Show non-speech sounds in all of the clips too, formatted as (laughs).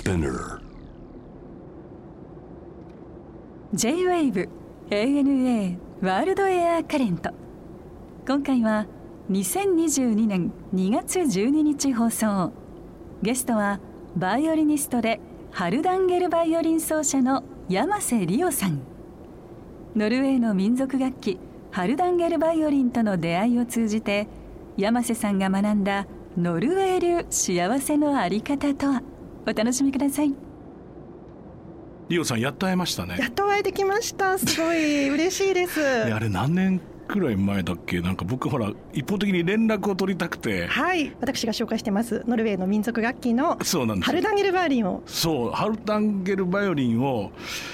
Spinner. J-WAVE ANA ワールドエアカレント今回は2022年2月12日放送。ゲストはバイオリニストでハルダンゲルバイオリン奏者の山瀬理央さん。ノルウェーの民族楽器ハルダンゲルバイオリンとの出会いを通じて山瀬さんが学んだノルウェー流幸せのあり方とは？お楽しみくださいリオさんやっと会えましたねやっとお会いできました。すごい嬉しいです。であれ何年くらい前だっけ？なんか僕ほら一方的に連絡を取りたくて。はい、私が紹介してます。ノルウェーの民族楽器のそうなんです。よハルダンゲルバーリンを。そう。ハルタンゲルバイオリンを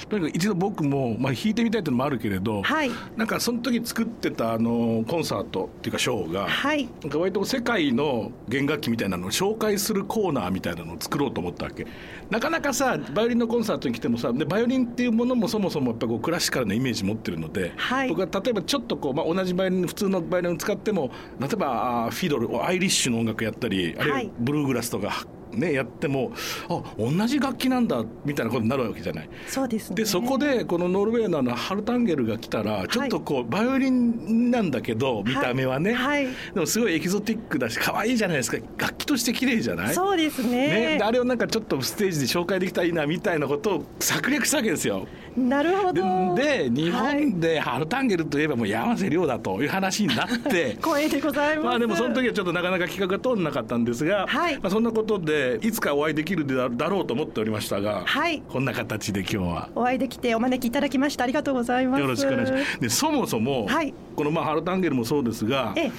とにかく一度僕も、まあ、弾いてみたいっていうのもあるけれど、はい。なんかその時作ってたあのコンサートっていうかショーが、はい。なんか割と世界の弦楽器みたいなのを紹介するコーナーみたいなのを作ろうと思ったわけ。なかなかさバイオリンのコンサートに来てもさでバイオリンっていうものもそもそもやっぱこうクラシカルなイメージ持ってるので、はい。僕は例えばちょっとこう、まあ、同じバイオリン普通のバイオリンを使っても例えばフィドルアイリッシュの音楽やったりあるいははい。ブルーグラスとか、ね、やってもあ同じ楽器なんだみたいなことになるわけじゃない。そうですね。でそこでこのノルウェーのあのハルタンゲルが来たらちょっとこうバイオリンなんだけど見た目はね、はい。でもすごいエキゾティックだし可愛いじゃないですか。楽器として綺麗じゃない？そうですね、ね。であれをなんかちょっとステージで紹介できたらいいなみたいなことを策略したわけですよ。なるほでど。で日はい。本でハルタンゲルといえばもう山瀬亮だという話になって。(laughs) 光栄でございます。まあでもその時はちょっとなかなか企画が通らなかったんですが、はい。まあ、そんなことでいつかお会いできるだだろうと思っておりましたが、はい。こんな形で今日は。お会いできてお招きいただきましたありがとうございます。よろしくお願いします。でそもそも、はい。このまあハルタンゲルもそうですが、ええ。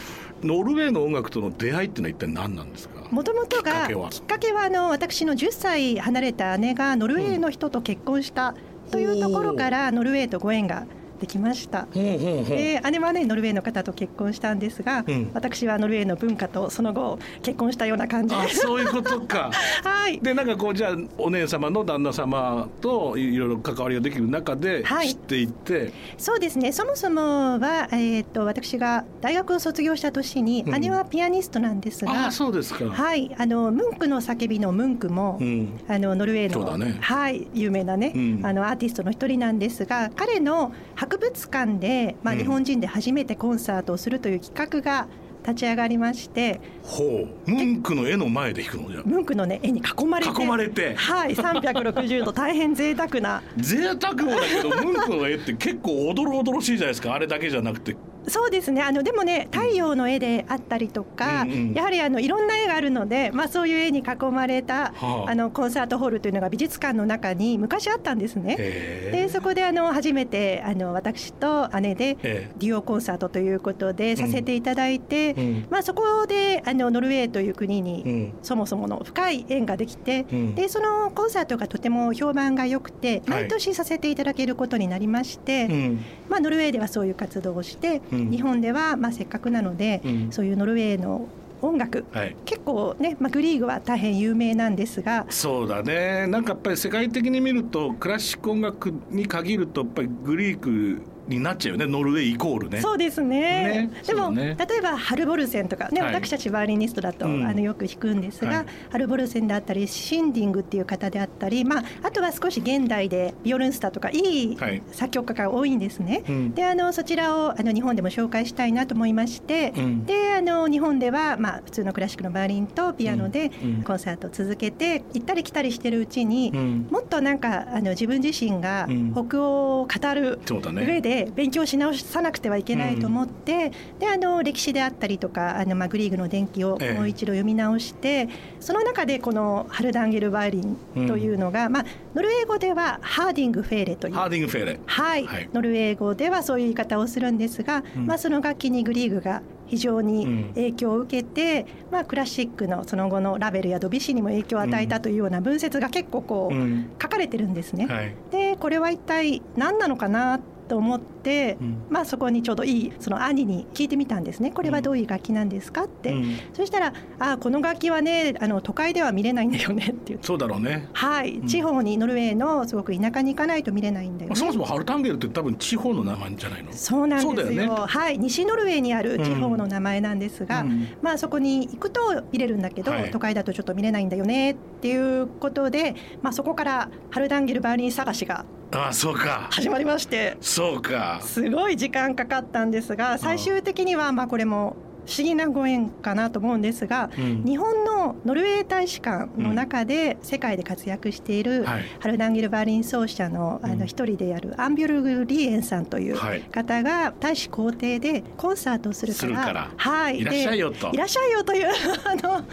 ノルウェーの音楽との出会いっていうのは一体何なんですか？もともとがきっかけは。きっかけはあの私の10歳離れた姉がノルウェーの人と結婚したというところからノルウェーとご縁ができました。ほうほうほうで姉はねノルウェーの方と結婚したんですが、うん。私はノルウェーの文化とその後結婚したような感じで。そういうことか。(laughs) はい。でなんかこうじゃあお姉様の旦那様といろいろ関わりができる中ではい。知っていって、そうですね。そもそもはえっ、と私が大学を卒業した年に、うん。姉はピアニストなんですが、そうですか。はい。あのムンクの叫びのムンクも、うん。あのノルウェーの、ね。はい。有名なね、うん。あのアーティストの一人なんですが、彼の博物館でまあうん。日本人で初めてコンサートをするという企画が立ち上がりまして、ほう。ムンクの絵の前で弾くのじゃ。ムンクのね絵に囲まれて囲まれて。はい360度大変贅沢な。贅沢もだけどムンクの絵って結構おどろおどろしいじゃないですか。あれだけじゃなくてそうですね。あのでもね太陽の絵であったりとか、うんうん。やはりあのいろんな絵があるので、まあ、そういう絵に囲まれた、はあ。あのコンサートホールというのが美術館の中に昔あったんですね。へでそこであの初めてあの私と姉でえデュオコンサートということでさせていただいて、うん。まあ、そこであのノルウェーという国うにん。そもそもの深い縁ができて、うん。でそのコンサートがとても評判が良くてはい。毎年させていただけることになりまして、うんまあ、ノルウェーではそういう活動をして、うん。日本ではまあせっかくなので、うん。そういうノルウェーの音楽はい。結構ね、まあ、グリーグは大変有名なんですがそうだね。なんかやっぱり世界的に見るとクラシック音楽に限るとやっぱりグリークになっちゃうよね。ノルウェーイコールね。そうですね。ね。でも、ね例えばハルボルセンとかね、はい。私たちバイオリニストだと、うん。あのよく弾くんですが、はい。ハルボルセンであったりシンディングっていう方であったり、まあ、あとは少し現代でビオルンスターとかいいはい。作曲家が多いんですね。うん。であのそちらをあの日本でも紹介したいなと思いまして、うん。であの日本では、まあ、普通のクラシックのバイオリンとピアノでコンサートを続けて行ったり来たりしてるうちに、うん。もっとなんかあの自分自身がうん。北欧を語るそうだね。上で勉強し直さなくてはいけないと思って、であの歴史であったりとかあの、まあ、グリーグの伝記をええ。もう一度読み直して、その中でこのハルダンゲルバイオリンというのが、まあ、ノルウェー語ではハーディングフェーレという。ハーディングフェーレ。はい、はい。ノルウェー語ではそういう言い方をするんですが、うん。まあ、その楽器にグリーグが非常うん。に影響を受けて、まあ、クラシックのその後のラベルやドビュッシーにも影響を与えたというような文節が結構こう、うん。書かれてるんですね。はい。でこれは一体何なのかなと思っ、うん。まあ、そこにちょうどいいその兄に聞いてみたんですね。これはどういう楽器なんですかって、うん。そしたら「あこの楽器はねあの都会では見れないんだよね」って言って。そうだろうね、はい、ん。地方にノルウェーのすごく田舎に行かないと見れないんだよまあ、ね。そもそもハルタンゲルって多分地方の名前じゃないの？そうなんですよ。ね。はい、西ノルウェーにある地方の名前なんですが、うん。まあそこに行くと見れるんだけど、はい。都会だとちょっと見れないんだよねっていうことで、まあそこからハルダンゲルバーリン探しがああそうか。始まりまして、そうかすごい時間かかったんですが、最終的にはまあこれも不思議なご縁かなと思うんですが、うん。日本のノルウェー大使館の中で世界で活躍しているはい。ハルダンゲルバーリン奏者のあうんの一人であるアンビュルグ・リーエンさんというはい。方が大使公邸でコンサートをするからはい。いらっしゃいよでといらっしゃいよという (laughs) あの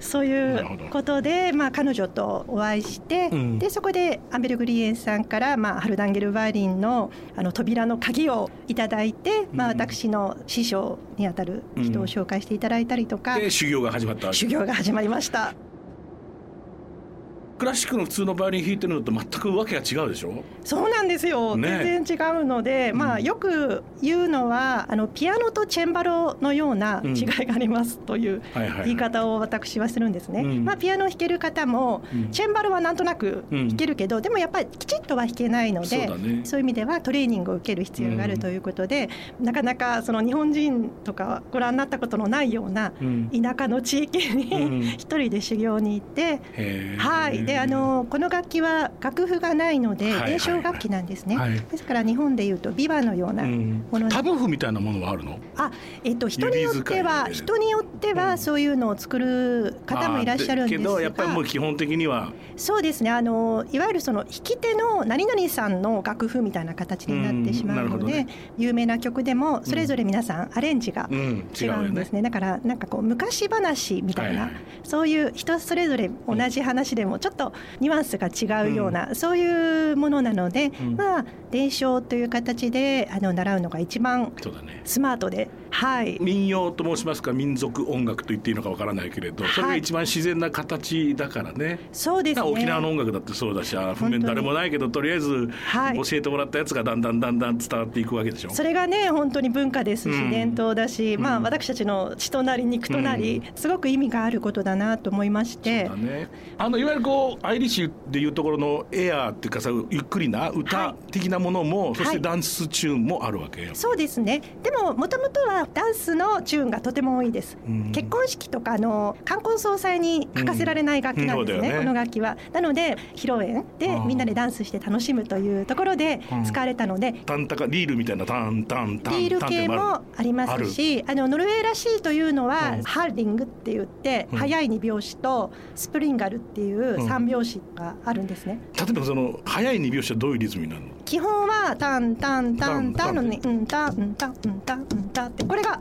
そういうことで、まあ、彼女とお会いして、うん。でそこでアンベルグリーエンさんから、まあ、ハルダンゲルバーリンのあの扉の鍵をいただいて、まあ、うん。私の師匠にあたる人を紹介していただいたりとか、で修行が始まった修行が始まりました。クラシックの普通のバイオリン弾いてるのと全くわけが違うでしょ？そうなんですよ、ね。全然違うので、まあ、よく言うのはあのピアノとチェンバロのような違いがありますという言い方を私はするんですね、うん。まあ、ピアノを弾ける方も、うん。チェンバロはなんとなくうん。弾けるけど、でもやっぱりきちっとは弾けないのでそういう意味ではトレーニングを受ける必要があるということで、なかなかその日本人とかご覧になったことのないようなうん。田舎の地域うん。に (laughs) 一人で修行に行って、はい、であのこの楽器は楽譜がないので伝承楽器なんですね、はい。ですから日本でいうと琵琶のようなうん。ものに、タブ譜みたいなものはあるの？あえっと人によっては人によってうん。はそういうのを作る方もいらっしゃるんですあーけどやっぱりもうが基本的には？そうですね。あのいわゆるその弾き手の何々さんの楽譜みたいな形になってしまうので、有名な曲でもそれぞれ皆さんアレンジがうん違違うんですね。だからなんかこう昔話みたいな、そういう人それぞれ同じ話でもちょっとニュアンスが違うような、そういうものなので、うん。まあ伝承という形であの習うのが一番スマートではい。民謡と申しますか民族音楽と言っていいのかわからないけれどそれが一番自然な形だからね、そうですね。沖縄の音楽だってそうだしあ譜面誰もないけどとりあえずはい。教えてもらったやつがだんだんだんだん伝わっていくわけでしょ。それがね本当に文化ですし、うん。伝統だし、まあうん私たちの血となり肉となり、すごく意味があることだなと思いまして。だね、あのいわゆるこうアイリッシュでいうところのエアーっていうかさゆっくりな歌的なものも、そしてダンスチューンもあるわけよ。そうですね。でももともとはダンスのチューンがとても多いです、うん。結婚式とかあの冠婚葬祭に欠かせられない楽器なんですね,、うん。ね。この楽器は。なので披露宴でみんなでダンスして楽しむというところでうん。使われたので、タンタカリールみたいなタンタンタンタンビール系もありますしあのノルウェーらしいというのは、うん。ハーリングって言って、うん。速い2拍子とスプリンガルっていう3拍子があるんですね、例えばその速い二拍子はどういうリズムになるの？基本はタンタンタンタンのにタうんタンうんタンうんタンうんタンってこれが。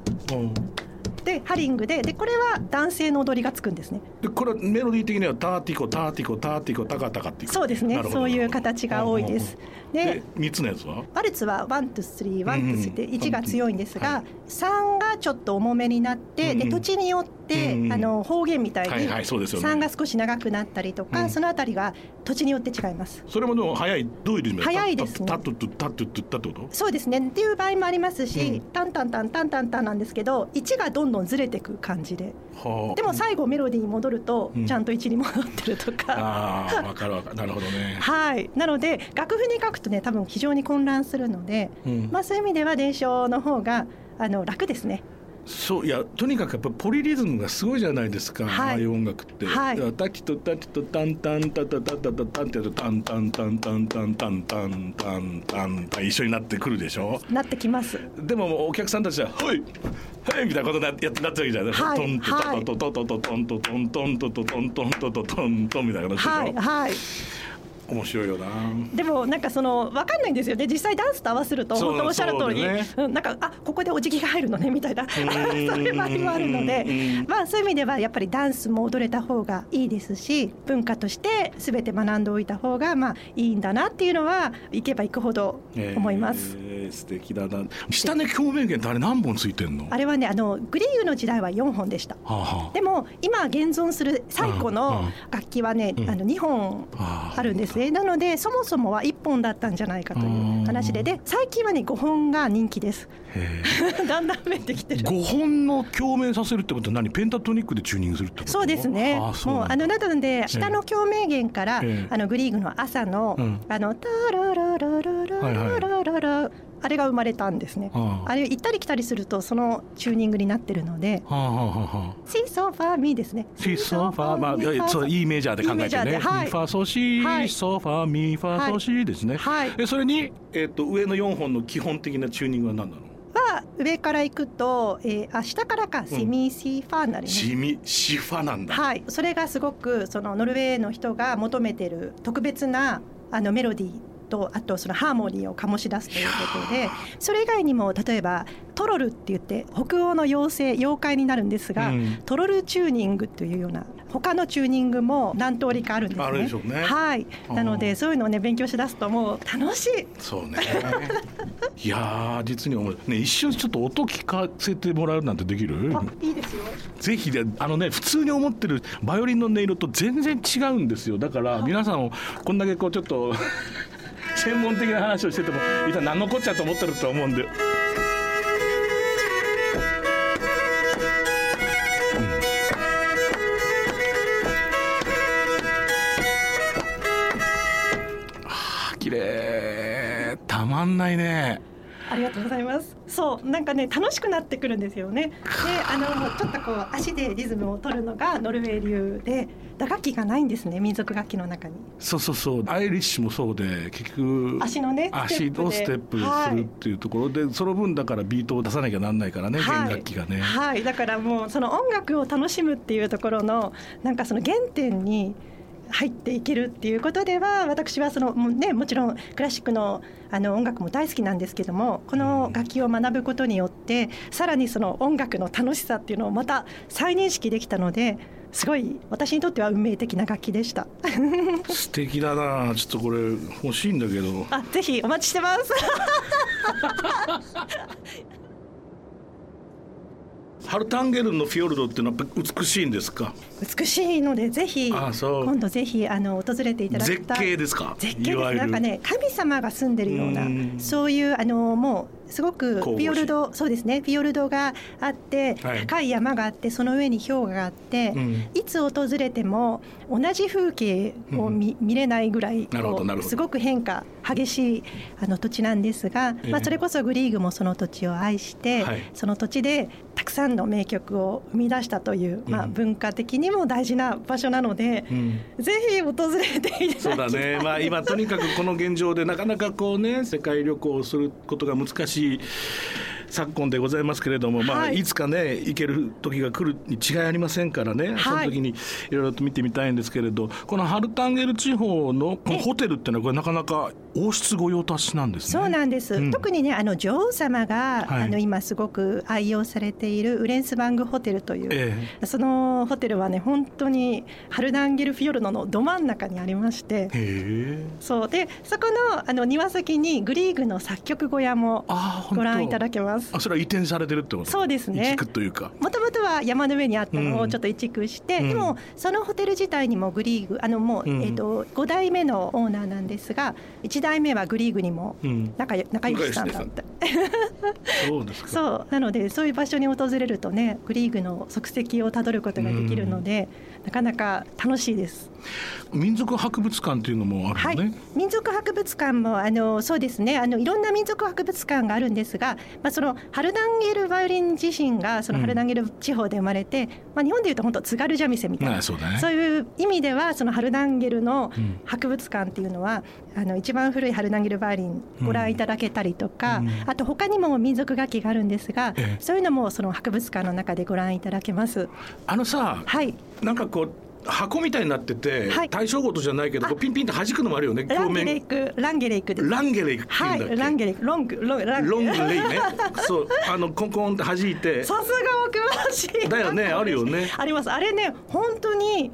でハリングででこれは男性の踊りがつくんですね。でこれはメロディー的にはターティコターティコターティコタカタカっていくそうですね。そういう形が多いですでで3つのやつは？ワルツはワントゥスリーワントゥスってうん1が強いんですはが3がちょっと重めになってうんで土地によってうんあの方言みたいにはいはいそうですよね。3が少し長くなったりとうん。かそのあたりが土地によって違います。それもでも速いどういうリズム速いですね。タッタッタッタッタッタッタッタってこと？そうですね。っていう場合もありますし、うん。タンタンタンタンタンタンなんですけど1がどんどんずれていく感じではあでも最後メロディーに戻るとうんちゃんと1に戻ってるとか、ああ分かる分かるなるほどねはいなので楽譜に書くとね多分非常に混乱するので、うんまあ、そういう意味では伝承の方があの楽ですね。そういやとにかくやっぱポリリズムがすごいじゃないですか、はいああいう音楽って、はいタキとタキとタンタンタタタタタタンってやるとタンタンタンタンタンタンタンタンタンタン一緒になってくるでしょなってきます。でもお客さんたちは「はいはい」みたいなことになやってなってるわけじゃない、はいトントはいトトトトトントトントントトトントントトトントンみたいな感じでしょ、はいはい。面白いよな。でもなんかそのわかんないんですよ。ね。実際ダンスと合わせると本当おっしゃる通り、ね。うんなんかあここでお辞儀が入るのねみたいな。(laughs) そういう場合もあるので。うん、まあそういう意味ではやっぱりダンスも踊れた方がいいですし、文化としてすべて学んでおいた方がまあいいんだなっていうのは行けば行くほど思います。えーえ素敵だな。下根共鳴弦ってあれ何本ついてんの？あれはねあのグリーグの時代は4本でした。はあはあ。でも今現存する最古うんのうん楽器はね、うん。あの2本ああるんですね。なのでそもそもは1本だったんじゃないかという話で。で最近はね5本が人気です。へ (laughs) だんだん増えてきてる。5本の共鳴させるってことは何？ペンタトニックでチューニングするってこと？そうですね。あそうもうあのなので下の共鳴弦から、ええ。あのグリーグの朝の、うん。あのタラララララララララあれが生まれたんですね。はああれ行ったり来たりするとそのチューニングになってるので、はあはあはあはあシーソーファーミーですね。シソファーまあそういいメジャーで考えてね。ではいミファソシ、はいソファミファソシですね。はいえそれにえっ、と上の四本の基本的なチューニングは何なの？は上から行くと、えー、あ下からかセミシファーになります。シミシファなんだ。はい、それがすごくそのノルウェーの人が求めてる特別なあのメロディーとあとそのハーモニーを醸し出すということでそれ以外にも例えばトロルって言って北欧の妖精妖怪になるんですが、うんトロルチューニングというような他のチューニングも何通りかあるんですね。あるでしょうねはい、なのでそういうのをね勉強しだすともう楽しい。そうね。(laughs) いやー実に面白い。ね一瞬ちょっと音聞かせてもらうなんてできる？あいいですよ。ぜひであのね普通に思ってるバイオリンの音色と全然違うんですよだから皆さんもこんだけこうちょっと専門的な話をしてても一体何のこっちゃと思ってると思うんで。綺麗。たまんないね。ありがとうございます。そう、なんかね、楽しくなってくるんですよね。で、あの、ちょっとこう、足でリズムを取るのがノルウェー流で、打楽器がないんですね、民族楽器の中に。そうそうそうアイリッシュもそうで結局足のね足をステップするっていうところで、その分だからビートを出さなきゃなんないからね、弦楽器がね。はい、だからもうその音楽を楽しむっていうところのなんかその原点に入っていけるっていうことでは私はそのもうねもちろんクラシックのあの音楽も大好きなんですけどもこの楽器を学ぶことによってさらにその音楽の楽しさっていうのをまた再認識できたのですごい私にとっては運命的な楽器でした。(laughs) 素敵だなちょっとこれ欲しいんだけどあぜひお待ちしてます。(laughs) ハルタンゲルンのフィヨルドっていうのは美しいんですか？美しいのでぜひ今度ぜひあの訪れていただき絶たい。景ですか？絶景です。なんかね神様が住んでるようなうん。そういうあのもうすごくフィヨルドそうですね。フィヨルドがあって、はい。高い山があってその上に氷河があって、うん。いつ訪れても同じ風景を見,、見れないぐらいすごく変化激しいあの土地なんですが、ええまあ、それこそグリーグもその土地を愛して、はい。その土地でたくさんの名曲を生み出したという、まあ、うん文化的にも大事な場所なので、うん。ぜひ訪れていたそうだだきたい。ね。まあ今とにかくこの現状でなかなかこうね世界旅行をすることが難しい昨今でございますけれども、まあ、はい。いつかね行ける時が来るに違いありませんからね、その時にいろいろと見てみたいんですけれどこのハルタンゲル地方のこのホテルっていうのはこれなかなか王室御用達なんですね。そうなんです、うん。特にねあの女王様が、はい。あの今すごく愛用されているウレンスバングホテルという、えそのホテルはね本当にハルダンゲルフィヨルドのど真ん中にありましてえへえ。そう。でそこのあの庭先にグリーグの作曲小屋もご覧いただけます。あそれは移転されてるってこと？そうですね。移築というか。もともとは山の上にあったのうん。をちょっと移築して、うん。でもそのホテル自体にもグリーグあのもう、うん。えっと5代目のオーナーなんですが1代目はグリーグにもうん。仲良しさんだって。そうですか。(laughs) そうなのでそういう場所に訪れるとねグリーグの足跡をたどることができるので、なかなか楽しいです。民族博物館っていうのもあはいるのね、、民族博物館もあのそうですね。あのいろんな民族博物館があるんですが、まあ、そのハルダンゲルバイオリン自身がそのうん。ハルダンゲル地方で生まれて、まあ、日本でいうと本当津軽三味線みたいな、そうだね。そういう意味ではそのハルダンゲルのうん。博物館っていうのは、あの一番古いハルダンゲルバイオリンご覧いただけたりとか、うん。あと他にも民族楽器があるんですが、ええ。そういうのもその博物館の中でご覧いただけます。あのさはい。なんかこう箱みたいになってて、はい。対象ごとじゃないけどこうピンピンって弾くのもあるよねランゲレイ面。クランゲレイクです。ランゲレイっていはい、うんだっけ、ランゲレイク。ロング。ロング。ロングレイね。(laughs) そう。あのコンコンって弾いて。さすが奥ましいだよね。あるよね。あります。あれね本当に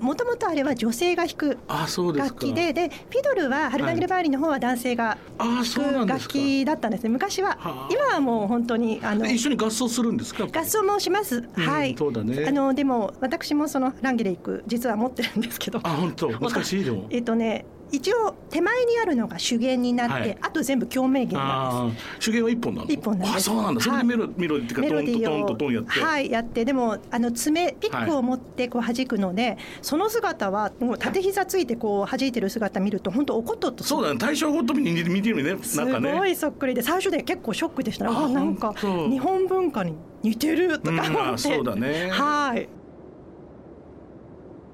もともとあれは女性が弾く楽器ででフィドルはハルナギルバーリの方は男性があそうな弾く楽器だったんですね。昔ははあ。今はもう本当にあの一緒に合奏するんですか？合奏もします、はい。そうだね。あのでも私もそのランゲレイク実は持ってるんですけど。あ本当。(laughs) 難しいでも。えっとね一応手前にあるのが主弦になって、はい。あと全部共鳴弦なんです。ああ手芸は一本なの一本なんです。あそうなんだ。それでメロ,、メロディっていうかトンとトンとトンやって、はいやって。でもあの爪ピックを持ってこう弾くので、その姿はもう縦膝ついてこう弾いてる姿見ると本当おことっとそうだ。ね大正ごとに見てるね。すなんかね。ごいそっくりで最初で結構ショックでした。ねああなんか日本文化に似てるとかうん思って、あそうだね。はい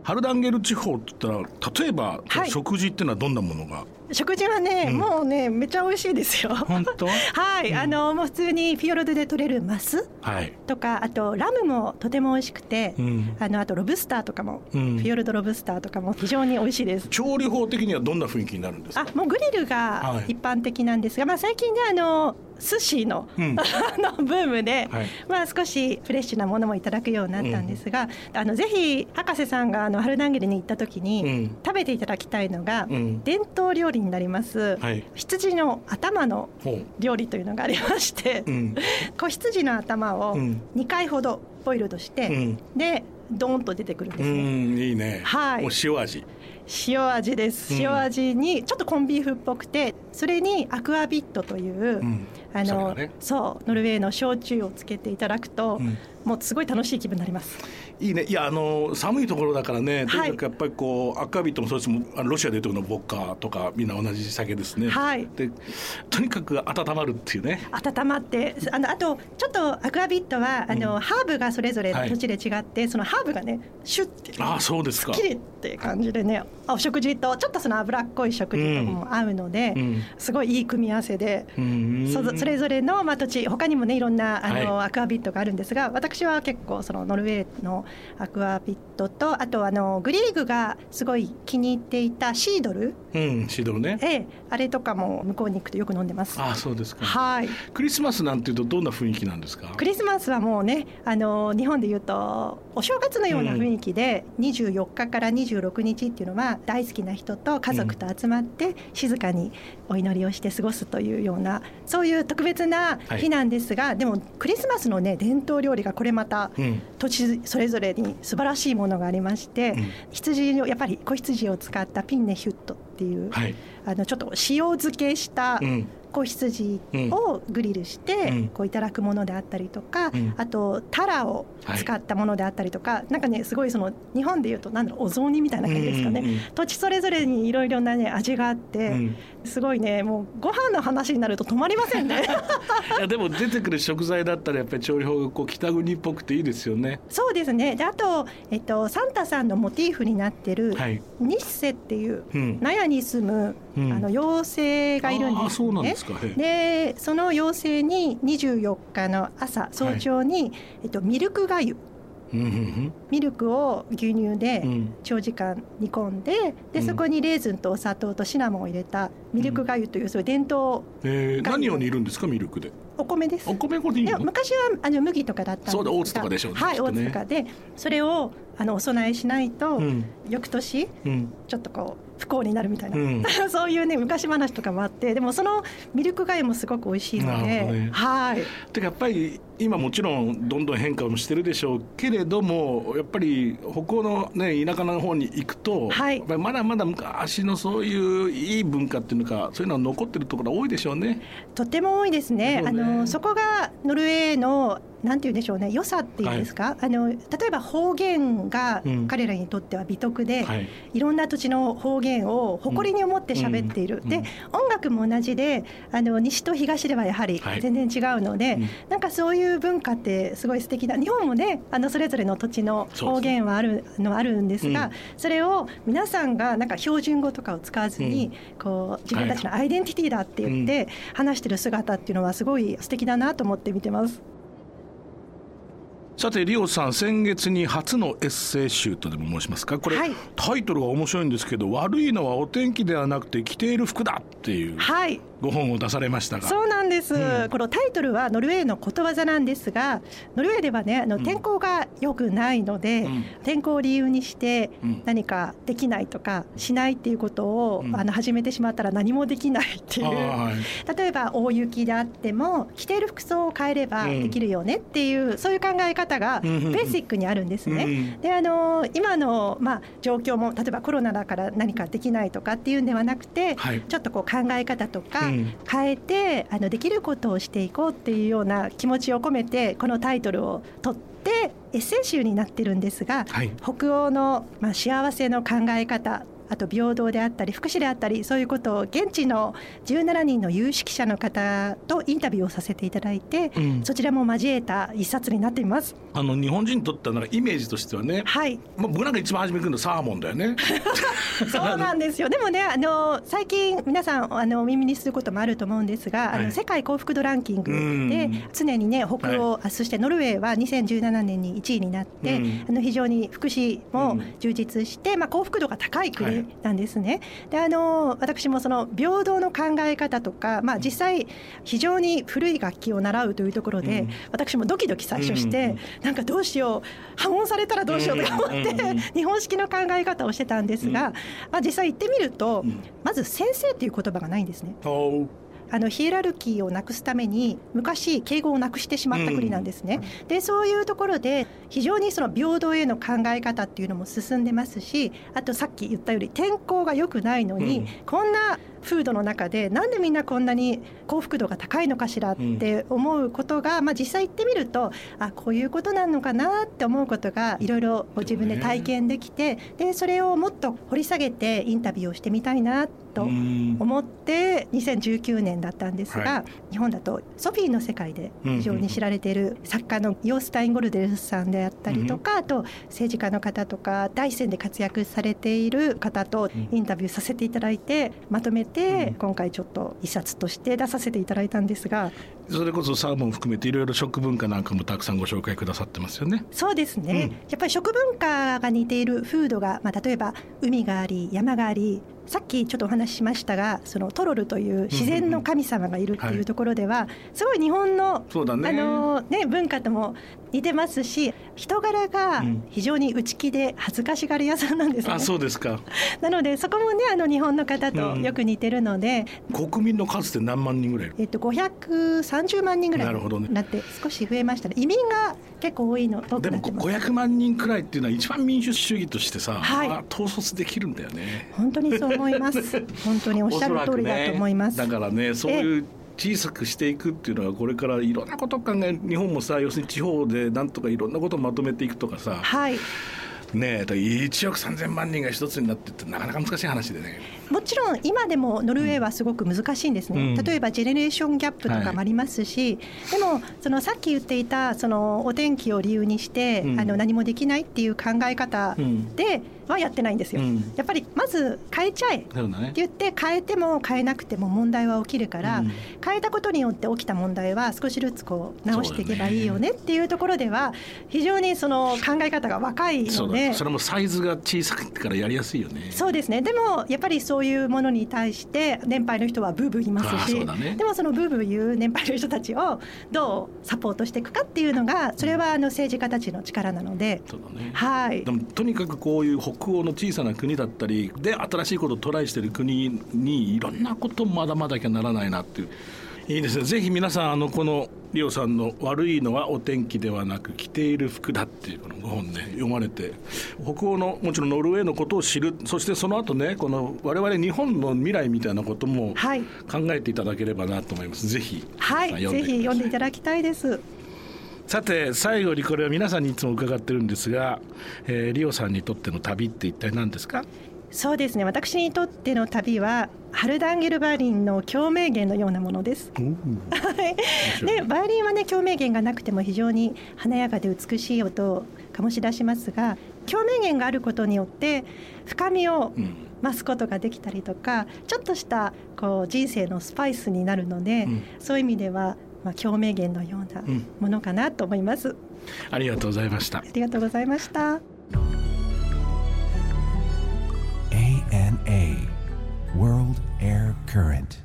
ハルダンゲル地方って言ったら例えば、はい。食事っていうのはどんなものが？食事はね、うん。もうねめっちゃ美味しいですよ。本当？(laughs) はい、あのもう普通にフィヨルドで取れるマスはい、とかあとラムもとても美味しくて、うん。あのあとロブスターとかも、うん。フィヨルドロブスターとかも非常に美味しいです。調理法的にはどんな雰囲気になるんですか？あもうグリルはい。が一般的なんですが、まあ、最近ねあの寿司の,、うん。(laughs) あのブームで、はい。まあ、少しフレッシュなものもいただくようになったんですが、あのぜひ博士さんがあのハルダンゲルに行った時に、うん。食べていただきたいのが、うん。伝統料理になります、はい。羊の頭の料理というのがありまして、うん。子羊の頭をうん。2回ほどボイルドして、うん。でドーンと出てくるんでうすね。んいいね。はい。もう塩味塩味です。うん。塩味にちょっとコンビーフっぽくてそれにアクアビットという、うん。あの、ね。そうノルウェーの焼酎をつけていただくと、うん。もうすごい楽しい気分になります。いいね。いやあの寒いところだからねとはい。にかくやっぱりこうアクアビットもそうです。もロシアでいうとこのボッカとかみんな同じ酒ですね。はい。でとにかく温まるっていうね。温まってあのあとちょっとアクアビットはあの、ハーブがそれぞれはい。土地で違って、そのハーブがねシュッてああそうですか。きりって感じでねお食事とちょっとその脂っこい食事とかも合うので、うん。すごいいい組み合わせで。うん。そそれぞれの、まあ、土地他にもねいろんなあの、はアクアビットがあるんですが私は結構そのノルウェーのアクアビットとあとあのグリーグがすごい気に入っていたシードル、うんシドルね。ええ、あれとかも向こうに行くとよく飲んでます。ああそうですか。はい。クリスマスなんていうとどんな雰囲気なんですか？クリスマスはもうねあの日本でいうとお正月のような雰囲気で、24日から26日っていうのは大好きな人と家族と集まって静かにお祈りをして過ごすというようなそういう特別な日なんですが、でもクリスマスのね伝統料理がこれまたうん。土地それぞれに素晴らしいものがありまして、うん。羊をやっぱり子羊を使ったピンネヒュットっていう、はい。あのちょっと塩漬けしたうん子羊をグリルしてうん。こういただくものであったりとか、うん。あとタラを使ったものであったりとか、なんかねすごいその日本でいうとなんだろうお雑煮みたいな感じですかね、うんうんうん。土地それぞれにいろいろなね味があって、うん。すごいねもうご飯の話になると止まりませんね。(laughs) いやでも出てくる食材だったらやっぱり調理法がこう北国っぽくていいですよね。そうですね。であと、えっと、サンタさんのモチーフになってるはい。ニッセっていううん。納屋に住む、うん。あの妖精がいるんですね。あーそうなんですか。へえ。でその妖精に24日の朝早朝に、えっと、ミルクがゆ。うんうんミルクを牛乳でうん。うん長時間煮込んででうん。そこにレーズンとお砂糖とシナモンを入れたミルクがゆというそういう伝統えー、何を煮るんですかミルクで？お米です。お米粉でいいでの昔はあの麦とかだったんですが。そうだオーツとかでしょうね。はい、オきっとねーツとかで。それをあのお供えしないと、うん。翌年うん。ちょっとこう不幸になるみたいな、うん。(laughs) そういうね昔話とかもあってでもそのミルクがゆもすごく美味しいので、どね。はい。てかやっぱり今もちろんどんどん変化もしてるでしょうけれどもやっぱり北欧のね田舎の方に行くと、はい。やっぱりまだまだ昔のそういういい文化っていうのかそういうのは残ってるところ多いでしょうね。とても多いですね。ね。あのそこがノルウェーのなんて言うんでしょうね良さっていうんですか、あの例えば方言がうん。彼らにとっては美徳で、はい。い、ろんな土地の方言を誇りに思って喋っている、でうん。うん音楽も同じであの西と東ではやはりはい。全然違うので、うん。なんかそういう文化ってすごい素敵な日本もねあのそれぞれの土地の方言はあるのはあるんですがうん。それを皆さんがなんか標準語とかを使わずに、こう自分たちのアイデンティティだって言って話してる姿っていうのはすごい素敵だなと思って見てます。さてリオさん先月に初のエッセイ集とでも申しますか？これ、はい。タイトルが面白いんですけど悪いのはお天気ではなくて着ている服だっていうはい。ご本を出されましたが、そうなんです、うん。このタイトルはノルウェーのことわざなんですがノルウェーではねあのうん。天候が良くないので、うん。天候を理由にしてうん。何かできないとかしないっていうことを、うん。あの始めてしまったら何もできないっていう。はい。例えば大雪であっても着ている服装を変えればうん。できるよねっていう、そういう考え方がベーシックにあるんですね。うん。であの今の、まあ、状況も例えばコロナだから何かできないとかっていうんではなくて、はい。ちょっとこう考え方とかうん。変えて、あのできることをしていこうっていうような気持ちを込めてこのタイトルを取ってエッセイ集になってるんですが、はい。北欧の、まあ、幸せの考え方あと平等であったり福祉であったりそういうことを現地の17人の有識者の方とインタビューをさせていただいて、うんそちらも交えた一冊になっています。あの日本人にとってはイメージとしてはね、はいまあ、僕なんか一番初めに来るのサーモンだよね。(laughs) そうなんですよ。でもね、あの最近皆さんあのお耳にすることもあると思うんですが、あはいの世界幸福度ランキングうんで常にね北欧、はあそしてノルウェーは2017年に1位になって、うんあの非常に福祉もうん充実して、まあ幸福度が高いはい国なんですね。で、あの私もその平等の考え方とか、まあ実際非常に古い楽器を習うというところで、うん。私もドキドキ最初して、うんなんかどうしよう破門されたらどうしようとか思って、うん (laughs) 日本式の考え方をしてたんですが、うん。まあ、実際行ってみると、うん。まず先生っていう言葉がないんですね。あのヒエラルキーをなくすために昔敬語をなくしてしまった国なんですね。でそういうところで非常にその平等への考え方っていうのも進んでますしあとさっき言ったように天候が良くないのに、うん。こんな風土の中でなんでみんなこんなに幸福度が高いのかしらって思うことが、まあ、実際行ってみるとあこういうことなのかなって思うことがいろいろご自分で体験できてでそれをもっと掘り下げてインタビューをしてみたいなとうん。思って2019年だったんですが、は日本だとソフィーの世界で非常に知られている作家のヨースタイン・ゴルデルスさんであったりとか、あと政治家の方とか第一線で活躍されている方とインタビューさせていただいてまとめてうん。今回ちょっと一冊として出させていただいたんですが。それこそサーモン含めていろいろ食文化なんかもたくさんご紹介くださってますよね。そうですね、うん。やっぱり食文化が似ている風土が、まあ、例えば海があり山がありさっきちょっとお話ししましたがそのトロルという自然の神様がいるっていうところでは、すごい日本の。あのね、文化とも似てますし人柄がうん。非常に内気で恥ずかしがり屋さんなんですね、あそうですか。なのでそこもねあの日本の方とよく似てるので、国民の数って何万人ぐらいえっと、530万人ぐらいなるほどね。になって少し増えましたね。移民が結構多いの多でもくなってます。500万人くらいっていうのは一番民主主義としてさ、はい。あ統率できるんだよね。本当にそう思います。(laughs) 本当におっしゃる通りだと思います、ね、だからねそういう小さくしていくっていうのはこれからいろんなことを考え日本もさ要するに地方でなんとかいろんなことをまとめていくとかさ。はい。ねえ1億3000万人が一つになってってなかなか難しい話でね。もちろん今でもノルウェーはすごく難しいんですね、うん。例えばジェネレーションギャップとかもありますし、でもそのさっき言っていたそのお天気を理由にして、うん。あの何もできないっていう考え方うん。ではやってないんですよ、うん。やっぱりまず変えちゃえ。って言って変えても変えなくても問題は起きるから、うん。変えたことによって起きた問題は少しずつこう直していけばいいよねっていうところでは非常にその考え方が若いそうのでだそれもサイズが小さくてからやりやすいよね。そうですね。でもやっぱりそういうものに対して年配の人はブーブー言いますし、そうだね。でもそのブーブー言う年配の人たちをどうサポートしていくかっていうのがそれはあの政治家たちの力なので。そうだね。はい。でもとにかくこういう北欧の小さな国だったりで新しいことをトライしてる国にいろんなことを学ばなきゃならないなっていういいですね。ぜひ皆さんあのこのリオさんの「悪いのはお天気ではなく着ている服だ」っていうこのご本ね読まれて北欧のもちろんノルウェーのことを知るそしてその後ねこの我々日本の未来みたいなこともはい、考えていただければなと思います。ぜひはい、ぜひ読んでいただだきたいです。さて最後にこれは皆さんにい。つも伺ってるんですが、えーリオさんにとっての旅って一体何です。かそうですね。私にとっての旅はハルダンゲルバーリンの共鳴源のようなものです。でバイオリンはね共鳴源がなくても非常に華やかで美しい音を醸し出しますが共鳴源があることによって深みをうん増すことができたりとかちょっとしたこう人生のスパイスになるので、うん。そういう意味ではまあ、共鳴源のようなものかなと思います、ありがとうございました。ありがとうございました ANA World Air Current